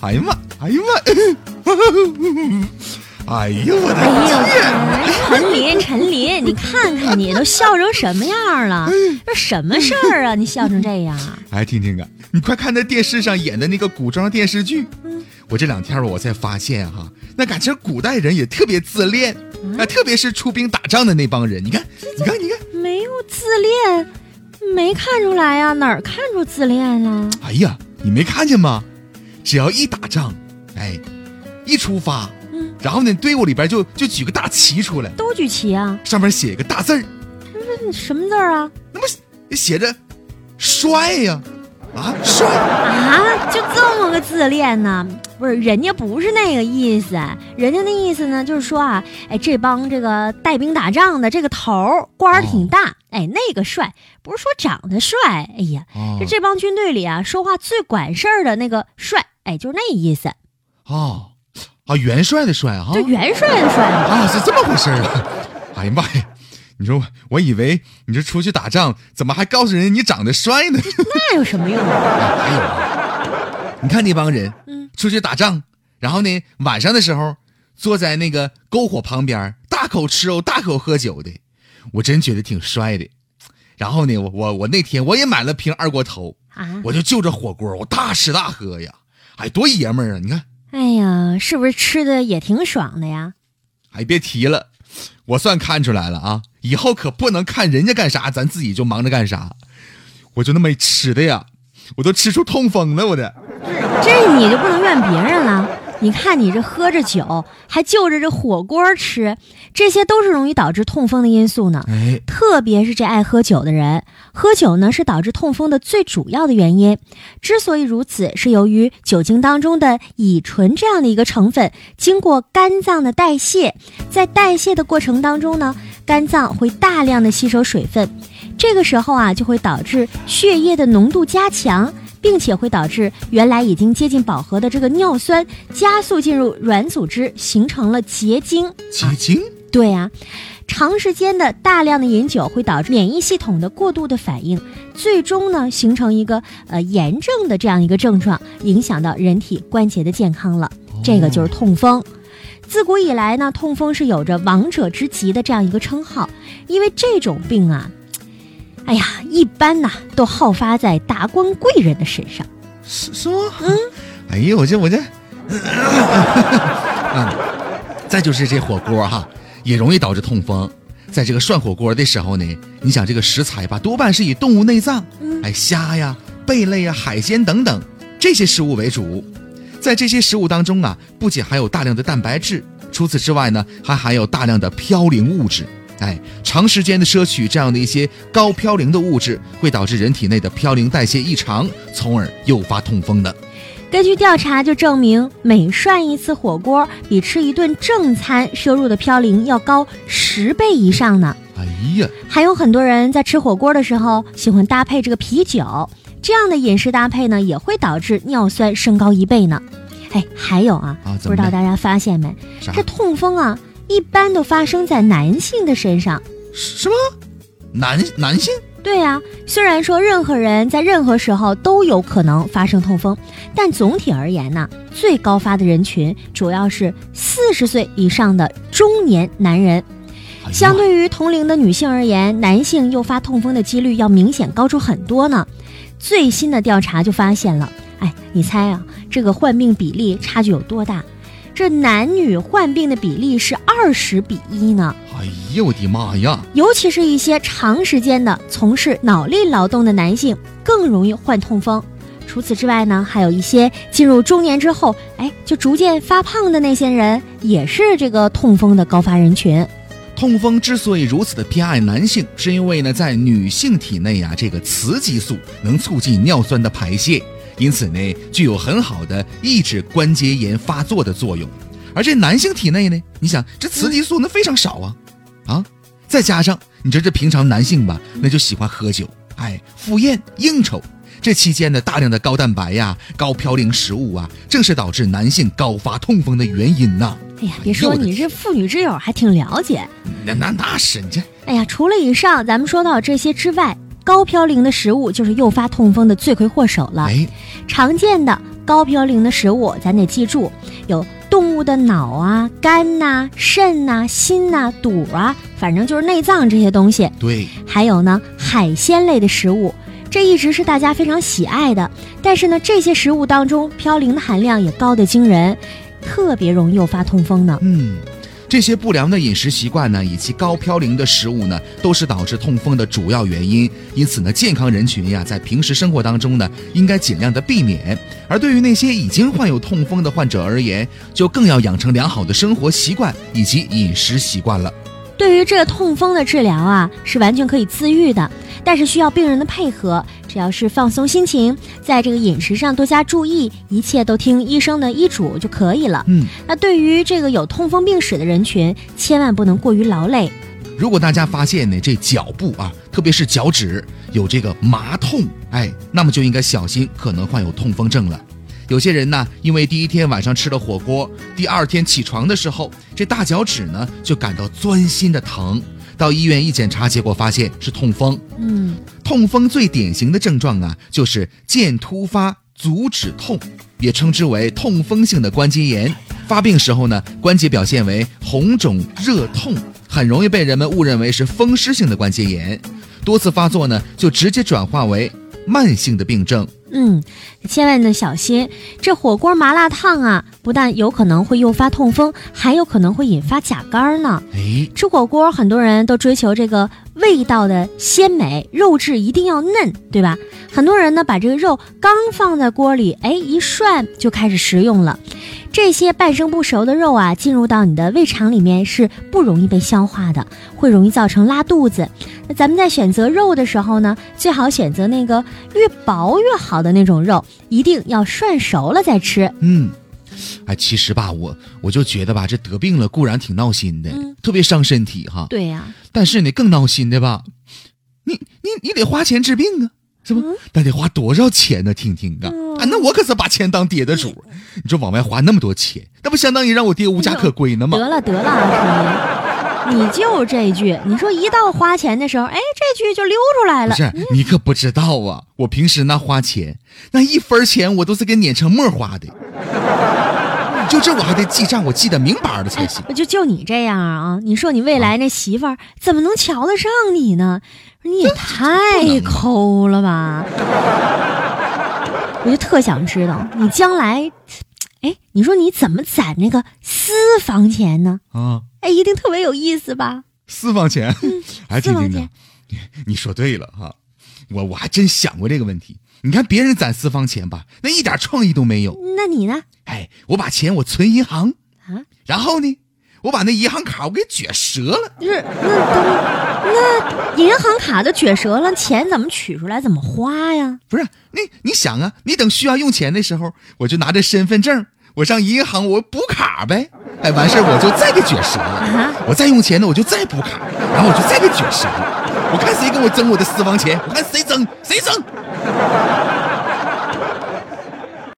哎呀妈，哎呀妈，哎呀我的哎呦，陈林，陈林，你看看你都笑成什么样了？这什么事儿啊？你笑成这样？哎，听听啊，你快看那电视上演的那个古装电视剧。我这两天我才发现哈，那感情古代人也特别自恋啊，特别是出兵打仗的那帮人。你看，你看，你看，没有自恋，没看出来呀？哪儿看出自恋了？哎呀，你没看见吗？只要一打仗，哎，一出发，嗯，然后呢，队伍里边就就举个大旗出来，都举旗啊，上面写一个大字儿，那什么字儿啊？那么写着“帅”呀，啊，帅啊，就这么个自恋呢？不是，人家不是那个意思，人家那意思呢，就是说啊，哎，这帮这个带兵打仗的这个头儿官儿挺大，哎，那个帅，不是说长得帅，哎呀，哦。就这帮军队里啊，说话最管事儿的那个帅，哎，就是那意思，哦，啊，元帅的帅啊，就元帅的帅嘛。啊，是这么回事儿啊！哎呀妈呀，你说我我以为你这出去打仗，怎么还告诉人你长得帅呢？那有什么用啊？还有啊，你看那帮人，嗯，出去打仗，然后呢，晚上的时候坐在那个篝火旁边，大口吃肉，大口喝酒的，我真觉得挺帅的。然后呢，我我我那天我也买了瓶二锅头，啊，我就就着火锅，我大吃大喝呀，哎，多爷们儿啊！你看，哎呀，是不是吃的也挺爽的呀？哎，别提了，我算看出来了啊！以后可不能看人家干啥，咱自己就忙着干啥。我就那么吃的呀，我都吃出痛风了，我的。这你就不能怨别人了。你看你这喝着酒，还就着这火锅吃，这些都是容易导致痛风的因素呢。哎，特别是这爱喝酒的人，喝酒呢是导致痛风的最主要的原因。之所以如此，是由于酒精当中的乙醇这样的一个成分，经过肝脏的代谢，在代谢的过程当中呢，肝脏会大量的吸收水分，这个时候啊，就会导致血液的浓度加强。并且会导致原来已经接近饱和的这个尿酸加速进入软组织，形成了结晶。结晶？对呀、长时间的大量的饮酒会导致免疫系统的过度的反应，最终呢形成一个呃炎症的这样一个症状，影响到人体关节的健康了。这个就是痛风。自古以来呢，痛风是有着王者之极的这样一个称号，因为这种病啊，哎呀，一般呐都好发在达官贵人的身上。是是吗？嗯。哎呀，我这我这，嗯，再就是这火锅哈，也容易导致痛风。在这个涮火锅的时候呢，你想这个食材吧，多半是以动物内脏，嗯哎，虾呀、贝类呀、海鲜等等这些食物为主。在这些食物当中啊，不仅含有大量的蛋白质，除此之外呢，还含有大量的嘌呤物质。哎，长时间的摄取这样的一些高嘌呤的物质，会导致人体内的嘌呤代谢异常，从而诱发痛风的。根据调查就证明，每涮一次火锅比吃一顿正餐摄入的嘌呤要高十倍以上呢。哎呀，还有很多人在吃火锅的时候喜欢搭配这个啤酒，这样的饮食搭配呢，也会导致尿酸升高一倍呢。哎，还有啊，不知道大家发现没？这痛风啊，一般都发生在男性的身上。什么？男男性？对呀、虽然说任何人在任何时候都有可能发生痛风，但总体而言呢，最高发的人群主要是四十岁以上的中年男人。哎相对于同龄的女性而言，男性诱发痛风的几率要明显高出很多呢。最新的调查就发现了，哎，你猜啊，这个患病比例差距有多大？这男女患病的比例是二十比一呢。哎呀，我的妈呀！尤其是一些长时间的从事脑力劳动的男性，更容易患痛风。除此之外呢，还有一些进入中年之后，哎，就逐渐发胖的那些人，也是这个痛风的高发人群。痛风之所以如此的偏爱男性，是因为呢，在女性体内啊，这个雌激素能促进尿酸的排泄，因此呢，具有很好的抑制关节炎发作的作用。而这男性体内呢，你想这雌激素那非常少啊，啊，再加上你说这平常男性吧，那就喜欢喝酒，哎，赴宴应酬，这期间呢，大量的高蛋白呀、高嘌呤食物啊，正是导致男性高发痛风的原因呐。哎呀，别说你这妇女之友还挺了解。那那那是你这。哎呀，除了以上咱们说到这些之外，高嘌呤的食物就是诱发痛风的罪魁祸首了。哎，常见的高嘌呤的食物，咱得记住，有动物的脑啊、肝呐、肾呐、心呐、肚啊，反正就是内脏这些东西。对，还有呢，海鲜类的食物，这一直是大家非常喜爱的。但是呢，这些食物当中嘌呤的含量也高得惊人，特别容易诱发痛风呢。嗯。这些不良的饮食习惯呢，以及高嘌呤的食物呢，都是导致痛风的主要原因。因此呢，健康人群呀，在平时生活当中呢，应该尽量的避免。而对于那些已经患有痛风的患者而言，就更要养成良好的生活习惯以及饮食习惯了。对于这个痛风的治疗啊，是完全可以自愈的，但是需要病人的配合。只要是放松心情，在这个饮食上多加注意，一切都听医生的医嘱就可以了。嗯，那对于这个有痛风病史的人群，千万不能过于劳累。如果大家发现呢，这脚部啊，特别是脚趾有这个麻痛，哎，那么就应该小心，可能患有痛风症了。有些人呢，因为第一天晚上吃了火锅，第二天起床的时候，这大脚趾呢就感到钻心的疼，到医院一检查，结果发现是痛风。嗯，痛风最典型的症状啊，就是腱突发足趾痛，也称之为痛风性的关节炎。发病时候呢，关节表现为红肿热痛，很容易被人们误认为是风湿性的关节炎。多次发作呢，就直接转化为慢性的病症。嗯，千万的小心，这火锅麻辣烫啊，不但有可能会诱发痛风，还有可能会引发甲肝呢。哎，吃火锅很多人都追求这个味道的鲜美，肉质一定要嫩，对吧？很多人呢把这个肉刚放在锅里，哎，一涮就开始食用了。这些半生不熟的肉啊，进入到你的胃肠里面是不容易被消化的，会容易造成拉肚子。那咱们在选择肉的时候呢，最好选择那个越薄越好的那种肉，一定要涮熟了再吃。嗯，哎，其实吧，我我就觉得吧，这得病了固然挺闹心的，嗯特别伤身体哈。对呀、但是呢，更闹心的吧，你你你得花钱治病啊，那得花多少钱呢？听听啊，啊，那我可是把钱当爹的主，你说往外花那么多钱，那不相当于让我爹无家可归呢吗？得了得了，你就这句，你说一到花钱的时候，哎，这句就溜出来了。不是，你可不知道啊，我平时那花钱，那一分钱我都是给碾成沫花的，就这我还得记账，我记得明白的才行。就就你这样啊，你说你未来那媳妇儿怎么能瞧得上你呢？你也太抠了吧！我就特想知道你将来，哎，你说你怎么攒那个私房钱呢？啊，哎，一定特别有意思吧？私房钱，哎，私房钱听听啊，你你说对了哈，我我还真想过这个问题。你看别人攒私房钱吧，那一点创意都没有。那你呢？哎，我把钱我存银行，啊，然后呢，我把那银行卡我给撅折了。不是那等那银行卡都撅折了，钱怎么取出来？怎么花呀？不是你，你想啊，你等需要用钱的时候，我就拿着身份证，我上银行我补卡呗。哎，完事儿我就再给卷折了啊。我再用钱呢，我就再补卡，然后我就再给卷折了。我看谁给我争我的私房钱，我看谁争谁争。